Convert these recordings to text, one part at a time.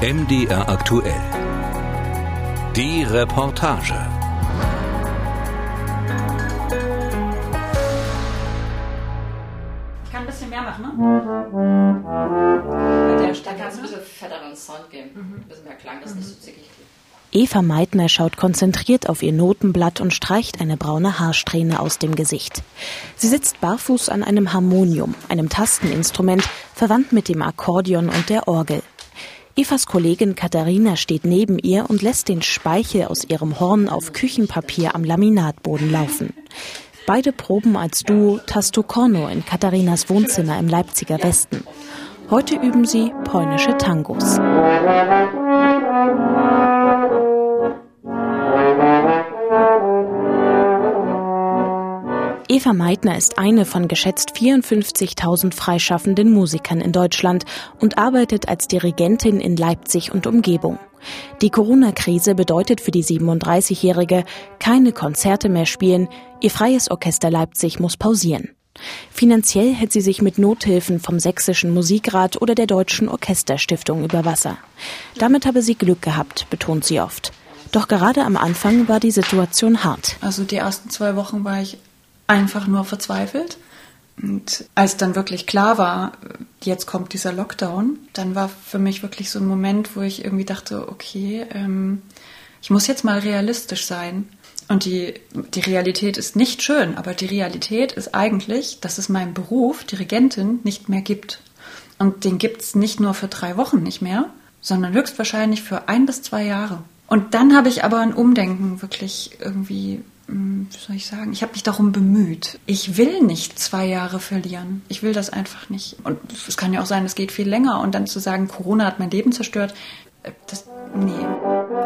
MDR aktuell. Die Reportage. Ich kann ein bisschen mehr machen, ne? Bei der Stadt kann es ein bisschen fetteren Sound geben. Ein bisschen mehr Klang, das ist nicht so zickig klingt. Eva Meitner schaut konzentriert auf ihr Notenblatt und streicht eine braune Haarsträhne aus dem Gesicht. Sie sitzt barfuß an einem Harmonium, einem Tasteninstrument, verwandt mit dem Akkordeon und der Orgel. Evas Kollegin Katharina steht neben ihr und lässt den Speichel aus ihrem Horn auf Küchenpapier am Laminatboden laufen. Beide proben als Duo Tasto Corno in Katharinas Wohnzimmer im Leipziger Westen. Heute üben sie polnische Tangos. Eva Meitner ist eine von geschätzt 54.000 freischaffenden Musikern in Deutschland und arbeitet als Dirigentin in Leipzig und Umgebung. Die Corona-Krise bedeutet für die 37-Jährige keine Konzerte mehr spielen, ihr freies Orchester Leipzig muss pausieren. Finanziell hält sie sich mit Nothilfen vom Sächsischen Musikrat oder der Deutschen Orchesterstiftung über Wasser. Damit habe sie Glück gehabt, betont sie oft. Doch gerade am Anfang war die Situation hart. Also die ersten zwei Wochen war ich einfach nur verzweifelt. Und als dann wirklich klar war, jetzt kommt dieser Lockdown, dann war für mich wirklich so ein Moment, wo ich irgendwie dachte, okay, ähm, ich muss jetzt mal realistisch sein. Und die, die Realität ist nicht schön, aber die Realität ist eigentlich, dass es meinen Beruf, Dirigentin, nicht mehr gibt. Und den gibt es nicht nur für drei Wochen nicht mehr, sondern höchstwahrscheinlich für ein bis zwei Jahre. Und dann habe ich aber ein Umdenken wirklich irgendwie wie soll ich sagen, ich habe mich darum bemüht. Ich will nicht zwei Jahre verlieren. Ich will das einfach nicht. Und es kann ja auch sein, es geht viel länger. Und dann zu sagen, Corona hat mein Leben zerstört, äh, das, nee.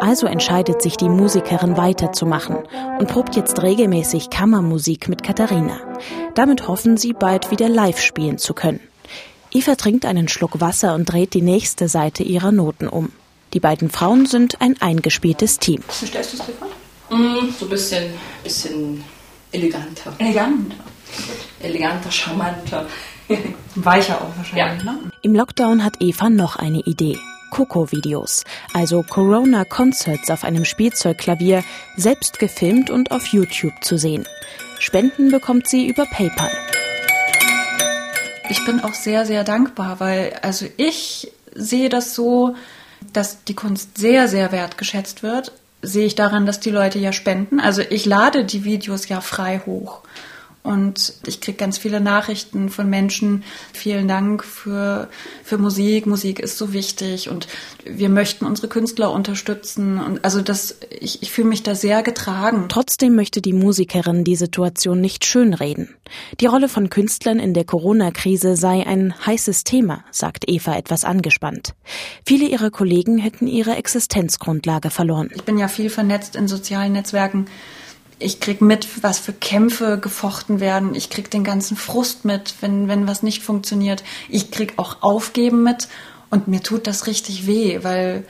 Also entscheidet sich die Musikerin weiterzumachen und probt jetzt regelmäßig Kammermusik mit Katharina. Damit hoffen sie, bald wieder live spielen zu können. Eva trinkt einen Schluck Wasser und dreht die nächste Seite ihrer Noten um. Die beiden Frauen sind ein eingespieltes Team. Stellst du es dir vor? Mm, so ein bisschen, bisschen eleganter. Elegant. Eleganter, charmanter. Weicher auch wahrscheinlich, Ja. ne? Im Lockdown hat Eva noch eine Idee. Coco-Videos, also Corona-Concerts auf einem Spielzeugklavier, selbst gefilmt und auf YouTube zu sehen. Spenden bekommt sie über PayPal. Ich bin auch sehr, sehr dankbar, weil also ich sehe das so, dass die Kunst sehr, sehr wertgeschätzt wird. Sehe ich daran, dass die Leute ja spenden. Also ich lade die Videos ja frei hoch. Und ich kriege ganz viele Nachrichten von Menschen. Vielen Dank für, für Musik. Musik ist so wichtig und wir möchten unsere Künstler unterstützen. Und also das, ich, ich fühle mich da sehr getragen. Trotzdem möchte die Musikerin die Situation nicht schönreden. Die Rolle von Künstlern in der Corona-Krise sei ein heißes Thema, sagt Eva etwas angespannt. Viele ihrer Kollegen hätten ihre Existenzgrundlage verloren. Ich bin ja viel vernetzt in sozialen Netzwerken. Ich krieg mit, was für Kämpfe gefochten werden. Ich krieg den ganzen Frust mit, wenn, wenn was nicht funktioniert. Ich krieg auch Aufgeben mit. Und mir tut das richtig weh, weil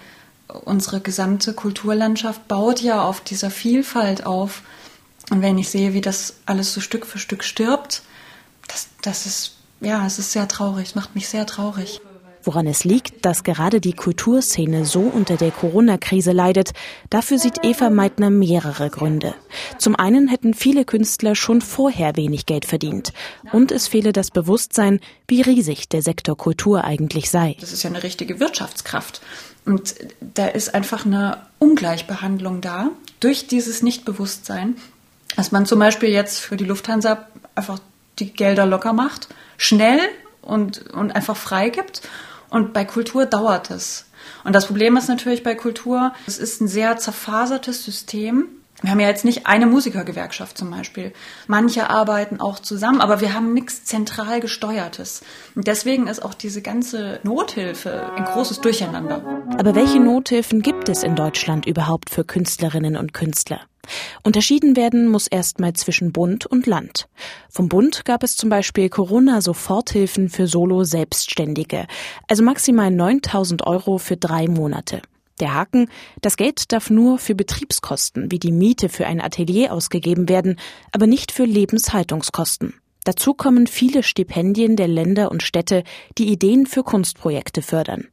unsere gesamte Kulturlandschaft baut ja auf dieser Vielfalt auf. Und wenn ich sehe, wie das alles so Stück für Stück stirbt, das, das ist, ja, es ist sehr traurig. Es macht mich sehr traurig. Woran es liegt, dass gerade die Kulturszene so unter der Corona-Krise leidet, dafür sieht Eva Meitner mehrere Gründe. Zum einen hätten viele Künstler schon vorher wenig Geld verdient. Und es fehle das Bewusstsein, wie riesig der Sektor Kultur eigentlich sei. Das ist ja eine richtige Wirtschaftskraft. Und da ist einfach eine Ungleichbehandlung da durch dieses Nichtbewusstsein, dass man zum Beispiel jetzt für die Lufthansa einfach die Gelder locker macht, schnell und, und einfach freigibt. Und bei Kultur dauert es. Und das Problem ist natürlich bei Kultur, es ist ein sehr zerfasertes System. Wir haben ja jetzt nicht eine Musikergewerkschaft zum Beispiel. Manche arbeiten auch zusammen, aber wir haben nichts zentral gesteuertes. Und deswegen ist auch diese ganze Nothilfe ein großes Durcheinander. Aber welche Nothilfen gibt es in Deutschland überhaupt für Künstlerinnen und Künstler? Unterschieden werden muss erstmal zwischen Bund und Land. Vom Bund gab es zum Beispiel Corona-Soforthilfen für Solo-Selbstständige, also maximal 9000 Euro für drei Monate. Der Haken, das Geld darf nur für Betriebskosten wie die Miete für ein Atelier ausgegeben werden, aber nicht für Lebenshaltungskosten. Dazu kommen viele Stipendien der Länder und Städte, die Ideen für Kunstprojekte fördern.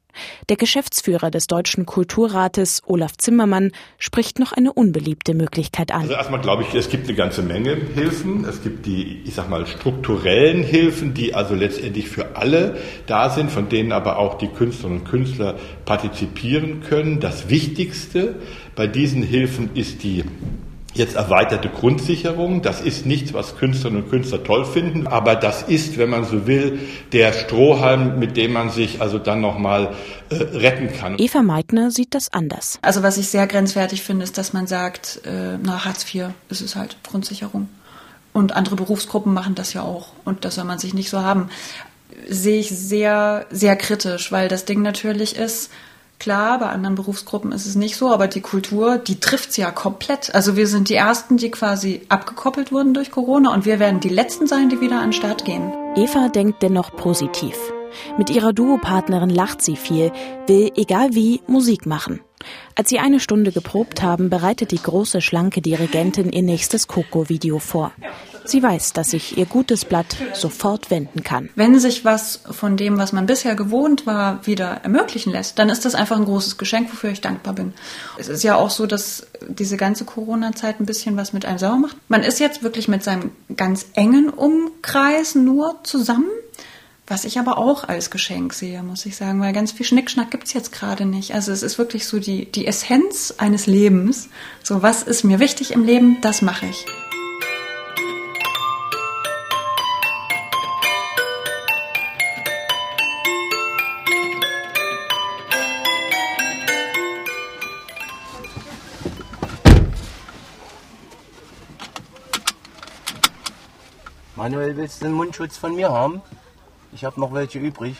Der Geschäftsführer des Deutschen Kulturrates, Olaf Zimmermann, spricht noch eine unbeliebte Möglichkeit an. Also erstmal glaube ich, es gibt eine ganze Menge Hilfen. Es gibt die, ich sag mal, strukturellen Hilfen, die also letztendlich für alle da sind, von denen aber auch die Künstlerinnen und Künstler partizipieren können. Das Wichtigste bei diesen Hilfen ist die jetzt erweiterte Grundsicherung. Das ist nichts, was Künstlerinnen und Künstler toll finden, aber das ist, wenn man so will, der Strohhalm, mit dem man sich also dann nochmal äh, retten kann. Eva Meitner sieht das anders. Also was ich sehr grenzwertig finde, ist, dass man sagt, äh, nach Hartz IV ist es halt Grundsicherung. Und andere Berufsgruppen machen das ja auch. Und das soll man sich nicht so haben. Sehe ich sehr, sehr kritisch, weil das Ding natürlich ist, Klar, bei anderen Berufsgruppen ist es nicht so, aber die Kultur, die trifft sie ja komplett. Also wir sind die Ersten, die quasi abgekoppelt wurden durch Corona und wir werden die Letzten sein, die wieder an den Start gehen. Eva denkt dennoch positiv. Mit ihrer Duopartnerin lacht sie viel, will, egal wie, Musik machen. Als sie eine Stunde geprobt haben, bereitet die große, schlanke Dirigentin ihr nächstes Coco-Video vor. Sie weiß, dass sich ihr gutes Blatt sofort wenden kann. Wenn sich was von dem, was man bisher gewohnt war, wieder ermöglichen lässt, dann ist das einfach ein großes Geschenk, wofür ich dankbar bin. Es ist ja auch so, dass diese ganze Corona-Zeit ein bisschen was mit einem sauer macht. Man ist jetzt wirklich mit seinem ganz engen Umkreis nur zusammen. Was ich aber auch als Geschenk sehe, muss ich sagen, weil ganz viel Schnickschnack gibt es jetzt gerade nicht. Also es ist wirklich so die, die Essenz eines Lebens. So, was ist mir wichtig im Leben, das mache ich. Manuel, willst du den Mundschutz von mir haben? Ich habe noch welche übrig.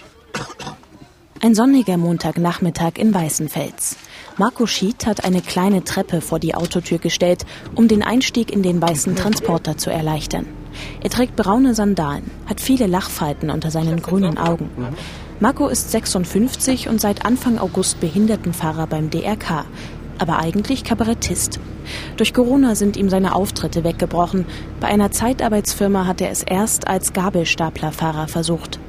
Ein sonniger Montagnachmittag in Weißenfels. Marco Schied hat eine kleine Treppe vor die Autotür gestellt, um den Einstieg in den weißen Transporter zu erleichtern. Er trägt braune Sandalen, hat viele Lachfalten unter seinen grünen Augen. Marco ist 56 und seit Anfang August Behindertenfahrer beim DRK, aber eigentlich Kabarettist. Durch Corona sind ihm seine Auftritte weggebrochen. Bei einer Zeitarbeitsfirma hat er es erst als Gabelstaplerfahrer versucht.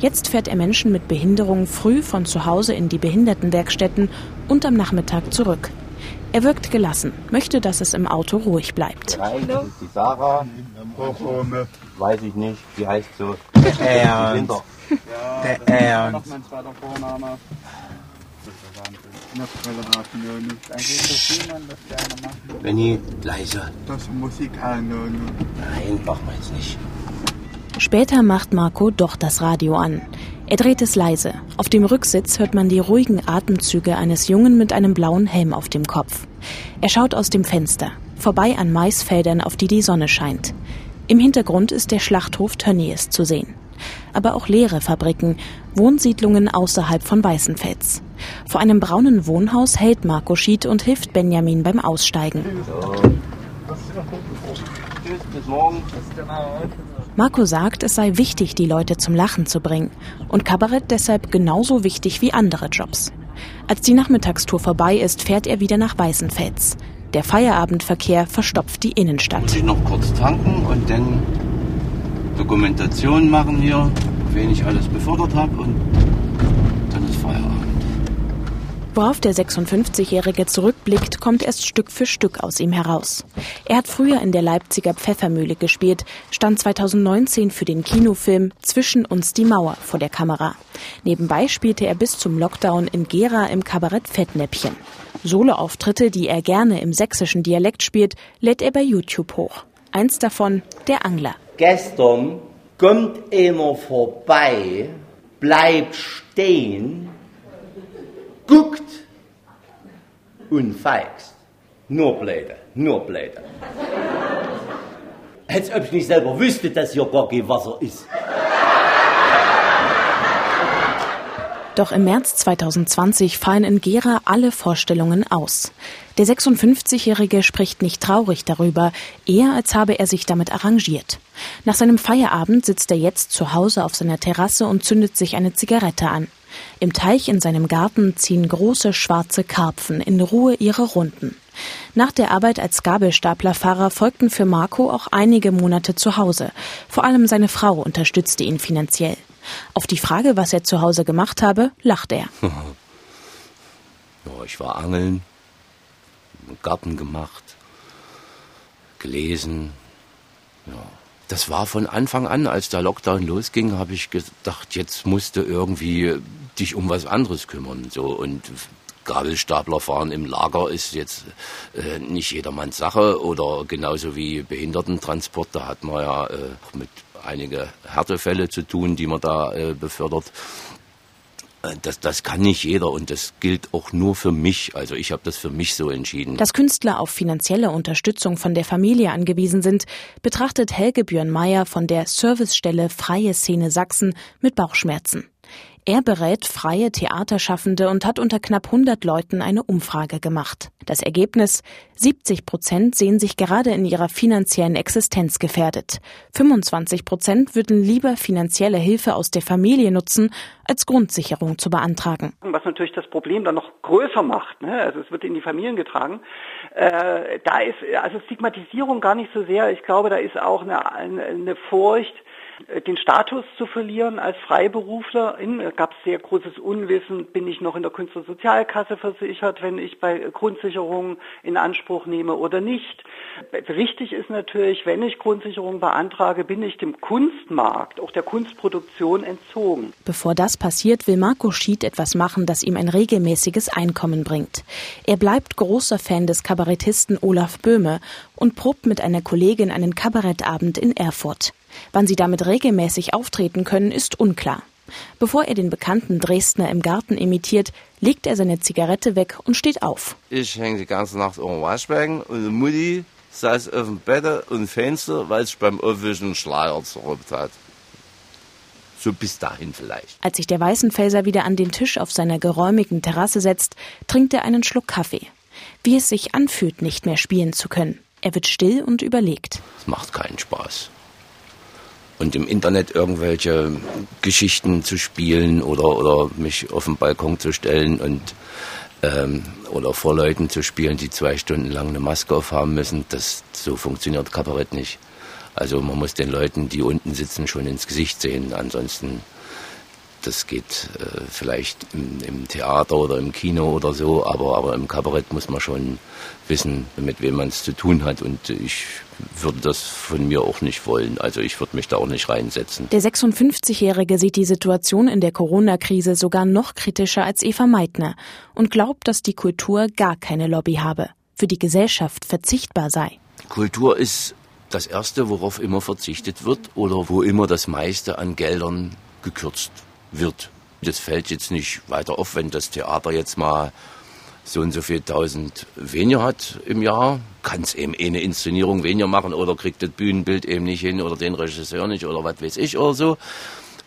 Jetzt fährt er Menschen mit Behinderung früh von zu Hause in die Behindertenwerkstätten und am Nachmittag zurück. Er wirkt gelassen, möchte, dass es im Auto ruhig bleibt. Nein, das ist die Sarah. Weiß ich nicht, die heißt so. Ernst. Der Ernst. Benny, leise. Das Musik. Nein, machen wir jetzt nicht. Später macht Marco doch das Radio an. Er dreht es leise. Auf dem Rücksitz hört man die ruhigen Atemzüge eines Jungen mit einem blauen Helm auf dem Kopf. Er schaut aus dem Fenster, vorbei an Maisfeldern, auf die die Sonne scheint. Im Hintergrund ist der Schlachthof Tönnies zu sehen. Aber auch leere Fabriken, Wohnsiedlungen außerhalb von Weißenfels. Vor einem braunen Wohnhaus hält Marco Schied und hilft Benjamin beim Aussteigen. Marco sagt, es sei wichtig, die Leute zum Lachen zu bringen und Kabarett deshalb genauso wichtig wie andere Jobs. Als die Nachmittagstour vorbei ist, fährt er wieder nach Weißenfels. Der Feierabendverkehr verstopft die Innenstadt. Muss ich noch kurz tanken und dann Dokumentation machen hier, wen ich alles befördert habe und dann ist Feierabend. Worauf der 56-Jährige zurückblickt, kommt erst Stück für Stück aus ihm heraus. Er hat früher in der Leipziger Pfeffermühle gespielt, stand 2019 für den Kinofilm Zwischen uns die Mauer vor der Kamera. Nebenbei spielte er bis zum Lockdown in Gera im Kabarett Fettnäppchen. Soloauftritte, die er gerne im sächsischen Dialekt spielt, lädt er bei YouTube hoch. Eins davon, der Angler. Gestern kommt einer vorbei, bleibt stehen, guckt und feigst. Nur Bläder, nur Bläder. Als ob ich nicht selber wüsste, dass hier gar kein Wasser ist. Doch im März 2020 fallen in Gera alle Vorstellungen aus. Der 56-Jährige spricht nicht traurig darüber, eher als habe er sich damit arrangiert. Nach seinem Feierabend sitzt er jetzt zu Hause auf seiner Terrasse und zündet sich eine Zigarette an. Im Teich in seinem Garten ziehen große schwarze Karpfen in Ruhe ihre Runden. Nach der Arbeit als Gabelstaplerfahrer folgten für Marco auch einige Monate zu Hause. Vor allem seine Frau unterstützte ihn finanziell. Auf die Frage, was er zu Hause gemacht habe, lacht er. Ja, ich war angeln, Garten gemacht, gelesen. Ja. Das war von Anfang an, als der Lockdown losging, habe ich gedacht, jetzt musste irgendwie dich um was anderes kümmern. So und Gabelstapler fahren im Lager ist jetzt äh, nicht jedermanns Sache oder genauso wie Behindertentransport, da hat man ja äh, mit einige Härtefälle zu tun, die man da äh, befördert. Äh, das, das kann nicht jeder und das gilt auch nur für mich. Also ich habe das für mich so entschieden. Dass Künstler auf finanzielle Unterstützung von der Familie angewiesen sind, betrachtet Helge Björn Meyer von der Servicestelle Freie Szene Sachsen mit Bauchschmerzen. Er berät freie Theaterschaffende und hat unter knapp 100 Leuten eine Umfrage gemacht. Das Ergebnis? 70 Prozent sehen sich gerade in ihrer finanziellen Existenz gefährdet. 25 Prozent würden lieber finanzielle Hilfe aus der Familie nutzen, als Grundsicherung zu beantragen. Was natürlich das Problem dann noch größer macht. Ne? Also es wird in die Familien getragen. Äh, da ist also Stigmatisierung gar nicht so sehr. Ich glaube, da ist auch eine, eine Furcht, den Status zu verlieren als Freiberuflerin. Da gab es sehr großes Unwissen, bin ich noch in der Künstlersozialkasse versichert, wenn ich bei Grundsicherung in Anspruch nehme oder nicht. Richtig ist natürlich, wenn ich Grundsicherung beantrage, bin ich dem Kunstmarkt, auch der Kunstproduktion entzogen. Bevor das passiert, will Marco Schied etwas machen, das ihm ein regelmäßiges Einkommen bringt. Er bleibt großer Fan des Kabarettisten Olaf Böhme und probt mit einer Kollegin einen Kabarettabend in Erfurt. Wann sie damit regelmäßig auftreten können, ist unklar. Bevor er den bekannten Dresdner im Garten imitiert, legt er seine Zigarette weg und steht auf. Ich hänge die ganze Nacht um Waschbecken und Mutti saß auf dem Bett und Fenster, weil sich beim Aufwischen Schleier zerrübt hat. So bis dahin vielleicht. Als sich der Weißenfelser wieder an den Tisch auf seiner geräumigen Terrasse setzt, trinkt er einen Schluck Kaffee. Wie es sich anfühlt, nicht mehr spielen zu können. Er wird still und überlegt. Es macht keinen Spaß und im Internet irgendwelche Geschichten zu spielen oder, oder mich auf den Balkon zu stellen und ähm, oder vor Leuten zu spielen, die zwei Stunden lang eine Maske aufhaben müssen, das so funktioniert Kabarett nicht. Also man muss den Leuten, die unten sitzen, schon ins Gesicht sehen. Ansonsten das geht äh, vielleicht im, im, Theater oder im Kino oder so, aber, aber im Kabarett muss man schon wissen, mit wem man es zu tun hat. Und ich würde das von mir auch nicht wollen. Also ich würde mich da auch nicht reinsetzen. Der 56-Jährige sieht die Situation in der Corona-Krise sogar noch kritischer als Eva Meitner und glaubt, dass die Kultur gar keine Lobby habe, für die Gesellschaft verzichtbar sei. Kultur ist das Erste, worauf immer verzichtet wird oder wo immer das meiste an Geldern gekürzt wird. Das fällt jetzt nicht weiter auf, wenn das Theater jetzt mal so und so viel tausend weniger hat im Jahr, kann es eben eine Inszenierung weniger machen oder kriegt das Bühnenbild eben nicht hin oder den Regisseur nicht oder was weiß ich oder so.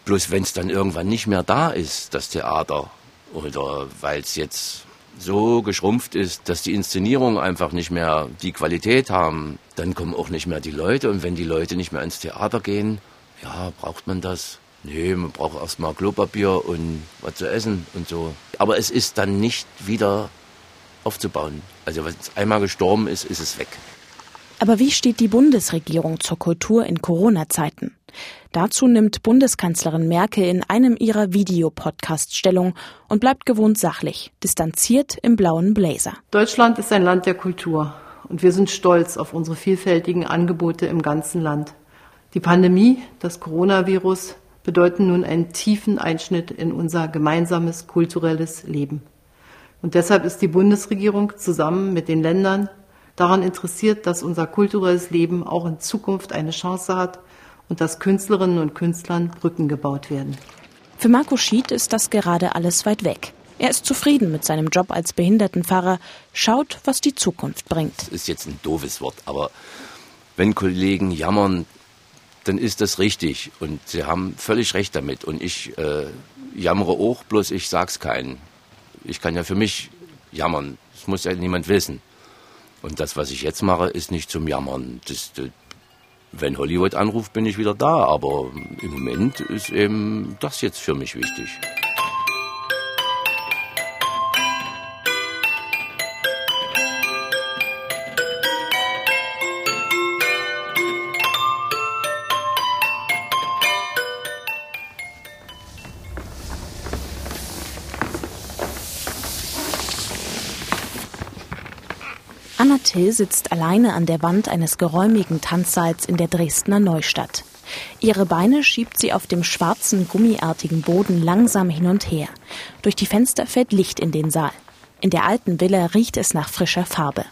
Bloß wenn es dann irgendwann nicht mehr da ist, das Theater, oder weil es jetzt so geschrumpft ist, dass die Inszenierungen einfach nicht mehr die Qualität haben, dann kommen auch nicht mehr die Leute. Und wenn die Leute nicht mehr ins Theater gehen, ja, braucht man das. Nee, man braucht erstmal Klopapier und was zu essen und so. Aber es ist dann nicht wieder aufzubauen. Also wenn es einmal gestorben ist, ist es weg. Aber wie steht die Bundesregierung zur Kultur in Corona-Zeiten? Dazu nimmt Bundeskanzlerin Merkel in einem ihrer Videopodcasts Stellung und bleibt gewohnt sachlich, distanziert im blauen Blazer. Deutschland ist ein Land der Kultur und wir sind stolz auf unsere vielfältigen Angebote im ganzen Land. Die Pandemie, das Coronavirus, bedeuten nun einen tiefen Einschnitt in unser gemeinsames kulturelles Leben. Und deshalb ist die Bundesregierung zusammen mit den Ländern daran interessiert, dass unser kulturelles Leben auch in Zukunft eine Chance hat und dass Künstlerinnen und Künstlern Brücken gebaut werden. Für Marco Schied ist das gerade alles weit weg. Er ist zufrieden mit seinem Job als Behindertenfahrer, schaut, was die Zukunft bringt. Das ist jetzt ein doofes Wort, aber wenn Kollegen jammern, dann ist das richtig und sie haben völlig recht damit und ich äh, jammere auch, bloß ich sag's keinen ich kann ja für mich jammern. Das muss ja niemand wissen. Und das, was ich jetzt mache, ist nicht zum Jammern. Das, das, wenn Hollywood anruft, bin ich wieder da. Aber im Moment ist eben das jetzt für mich wichtig. Anna Till sitzt alleine an der Wand eines geräumigen Tanzsaals in der Dresdner Neustadt. Ihre Beine schiebt sie auf dem schwarzen, gummiartigen Boden langsam hin und her. Durch die Fenster fällt Licht in den Saal. In der alten Villa riecht es nach frischer Farbe.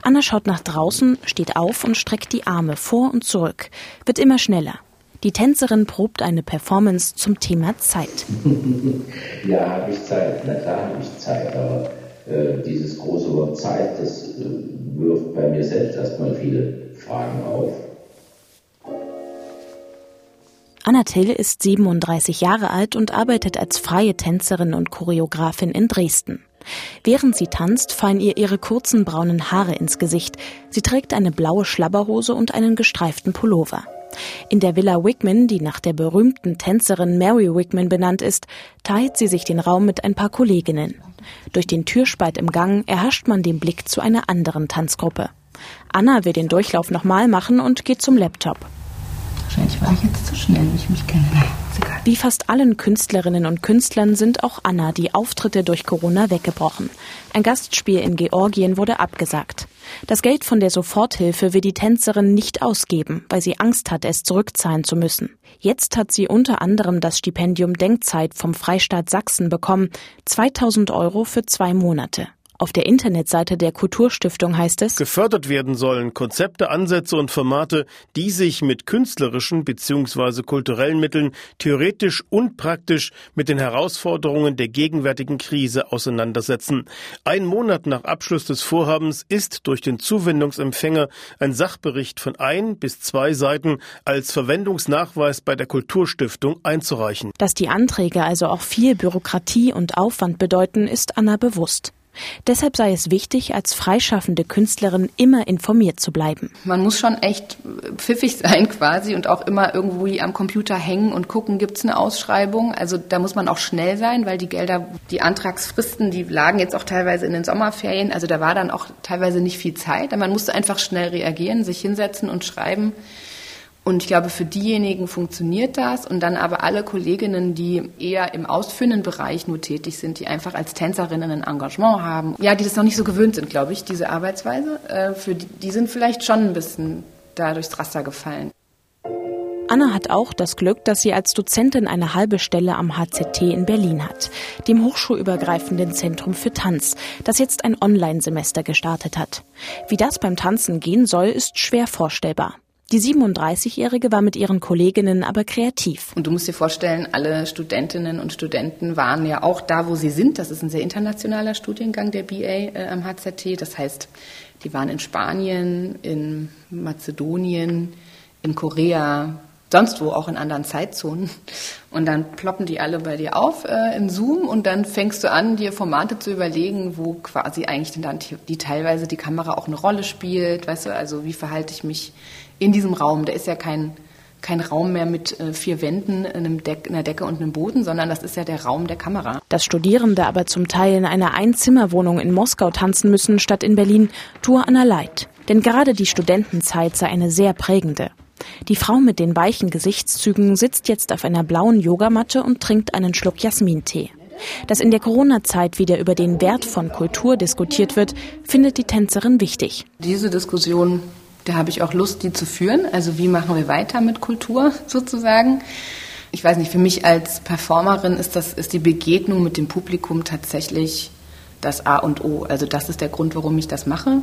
Anna schaut nach draußen, steht auf und streckt die Arme vor und zurück, wird immer schneller. Die Tänzerin probt eine Performance zum Thema Zeit. ja, habe ich Zeit. Na klar habe ich Zeit, aber äh, dieses große Wort Zeit, das äh, wirft bei mir selbst erstmal viele Fragen auf. Anna Till ist 37 Jahre alt und arbeitet als freie Tänzerin und Choreografin in Dresden. Während sie tanzt, fallen ihr ihre kurzen braunen Haare ins Gesicht. Sie trägt eine blaue Schlabberhose und einen gestreiften Pullover. In der Villa Wickman, die nach der berühmten Tänzerin Mary Wickman benannt ist, teilt sie sich den Raum mit ein paar Kolleginnen. Durch den Türspalt im Gang erhascht man den Blick zu einer anderen Tanzgruppe. Anna will den Durchlauf nochmal machen und geht zum Laptop. Wahrscheinlich war ich jetzt zu schnell, wie ich mich kenne. Wie fast allen Künstlerinnen und Künstlern sind auch Anna die Auftritte durch Corona weggebrochen. Ein Gastspiel in Georgien wurde abgesagt. Das Geld von der Soforthilfe will die Tänzerin nicht ausgeben, weil sie Angst hat, es zurückzahlen zu müssen. Jetzt hat sie unter anderem das Stipendium Denkzeit vom Freistaat Sachsen bekommen, 2000 Euro für zwei Monate. Auf der Internetseite der Kulturstiftung heißt es, gefördert werden sollen Konzepte, Ansätze und Formate, die sich mit künstlerischen bzw. kulturellen Mitteln theoretisch und praktisch mit den Herausforderungen der gegenwärtigen Krise auseinandersetzen. Ein Monat nach Abschluss des Vorhabens ist durch den Zuwendungsempfänger ein Sachbericht von ein bis zwei Seiten als Verwendungsnachweis bei der Kulturstiftung einzureichen. Dass die Anträge also auch viel Bürokratie und Aufwand bedeuten, ist Anna bewusst. Deshalb sei es wichtig, als freischaffende Künstlerin immer informiert zu bleiben. Man muss schon echt pfiffig sein quasi und auch immer irgendwo am Computer hängen und gucken, gibt es eine Ausschreibung. Also da muss man auch schnell sein, weil die Gelder, die Antragsfristen, die lagen jetzt auch teilweise in den Sommerferien. Also da war dann auch teilweise nicht viel Zeit. Man musste einfach schnell reagieren, sich hinsetzen und schreiben. Und ich glaube, für diejenigen funktioniert das. Und dann aber alle Kolleginnen, die eher im ausführenden Bereich nur tätig sind, die einfach als Tänzerinnen ein Engagement haben, ja, die das noch nicht so gewöhnt sind, glaube ich, diese Arbeitsweise, äh, für die, die sind vielleicht schon ein bisschen da durchs Raster gefallen. Anna hat auch das Glück, dass sie als Dozentin eine halbe Stelle am HZT in Berlin hat, dem hochschulübergreifenden Zentrum für Tanz, das jetzt ein Online-Semester gestartet hat. Wie das beim Tanzen gehen soll, ist schwer vorstellbar. Die 37-Jährige war mit ihren Kolleginnen aber kreativ. Und du musst dir vorstellen, alle Studentinnen und Studenten waren ja auch da, wo sie sind. Das ist ein sehr internationaler Studiengang der BA äh, am HZT. Das heißt, die waren in Spanien, in Mazedonien, in Korea, sonst wo, auch in anderen Zeitzonen. Und dann ploppen die alle bei dir auf äh, in Zoom und dann fängst du an, dir Formate zu überlegen, wo quasi eigentlich dann die, die teilweise die Kamera auch eine Rolle spielt. Weißt du, also wie verhalte ich mich in diesem Raum. Der ist ja kein, kein Raum mehr mit äh, vier Wänden, einem Deck, einer Decke und einem Boden, sondern das ist ja der Raum der Kamera. Dass Studierende aber zum Teil in einer Einzimmerwohnung in Moskau tanzen müssen statt in Berlin, tue Anna leid. Denn gerade die Studentenzeit sei eine sehr prägende. Die Frau mit den weichen Gesichtszügen sitzt jetzt auf einer blauen Yogamatte und trinkt einen Schluck Jasmintee. Dass in der Corona-Zeit wieder über den Wert von Kultur diskutiert wird, findet die Tänzerin wichtig. Diese Diskussion da habe ich auch Lust, die zu führen. Also wie machen wir weiter mit Kultur sozusagen? Ich weiß nicht, für mich als Performerin ist das, ist die Begegnung mit dem Publikum tatsächlich das A und O. Also das ist der Grund, warum ich das mache.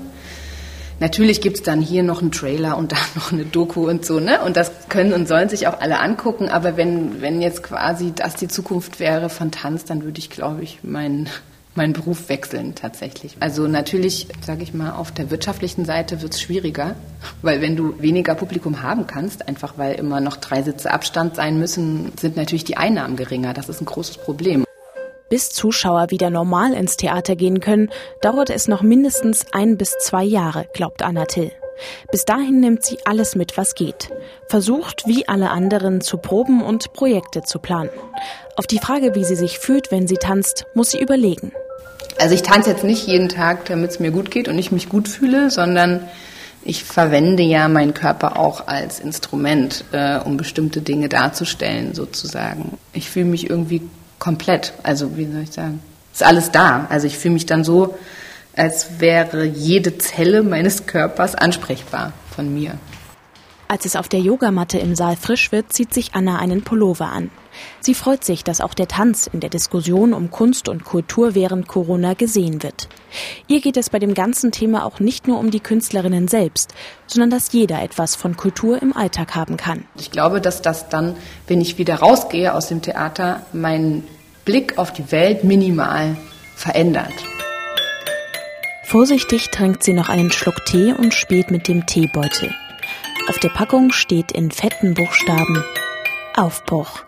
Natürlich gibt es dann hier noch einen Trailer und da noch eine Doku und so, ne? Und das können und sollen sich auch alle angucken. Aber wenn, wenn jetzt quasi das die Zukunft wäre von Tanz, dann würde ich, glaube ich, meinen meinen Beruf wechseln tatsächlich. Also natürlich, sage ich mal, auf der wirtschaftlichen Seite wird es schwieriger, weil wenn du weniger Publikum haben kannst, einfach weil immer noch drei Sitze Abstand sein müssen, sind natürlich die Einnahmen geringer. Das ist ein großes Problem. Bis Zuschauer wieder normal ins Theater gehen können, dauert es noch mindestens ein bis zwei Jahre, glaubt Anna Till. Bis dahin nimmt sie alles mit, was geht. Versucht, wie alle anderen, zu proben und Projekte zu planen. Auf die Frage, wie sie sich fühlt, wenn sie tanzt, muss sie überlegen. Also ich tanze jetzt nicht jeden Tag, damit es mir gut geht und ich mich gut fühle, sondern ich verwende ja meinen Körper auch als Instrument, äh, um bestimmte Dinge darzustellen, sozusagen. Ich fühle mich irgendwie komplett, also wie soll ich sagen, ist alles da. Also ich fühle mich dann so als wäre jede Zelle meines Körpers ansprechbar von mir. Als es auf der Yogamatte im Saal frisch wird, zieht sich Anna einen Pullover an. Sie freut sich, dass auch der Tanz in der Diskussion um Kunst und Kultur während Corona gesehen wird. Ihr geht es bei dem ganzen Thema auch nicht nur um die Künstlerinnen selbst, sondern dass jeder etwas von Kultur im Alltag haben kann. Ich glaube, dass das dann, wenn ich wieder rausgehe aus dem Theater, meinen Blick auf die Welt minimal verändert. Vorsichtig trinkt sie noch einen Schluck Tee und spielt mit dem Teebeutel. Auf der Packung steht in fetten Buchstaben Aufbruch.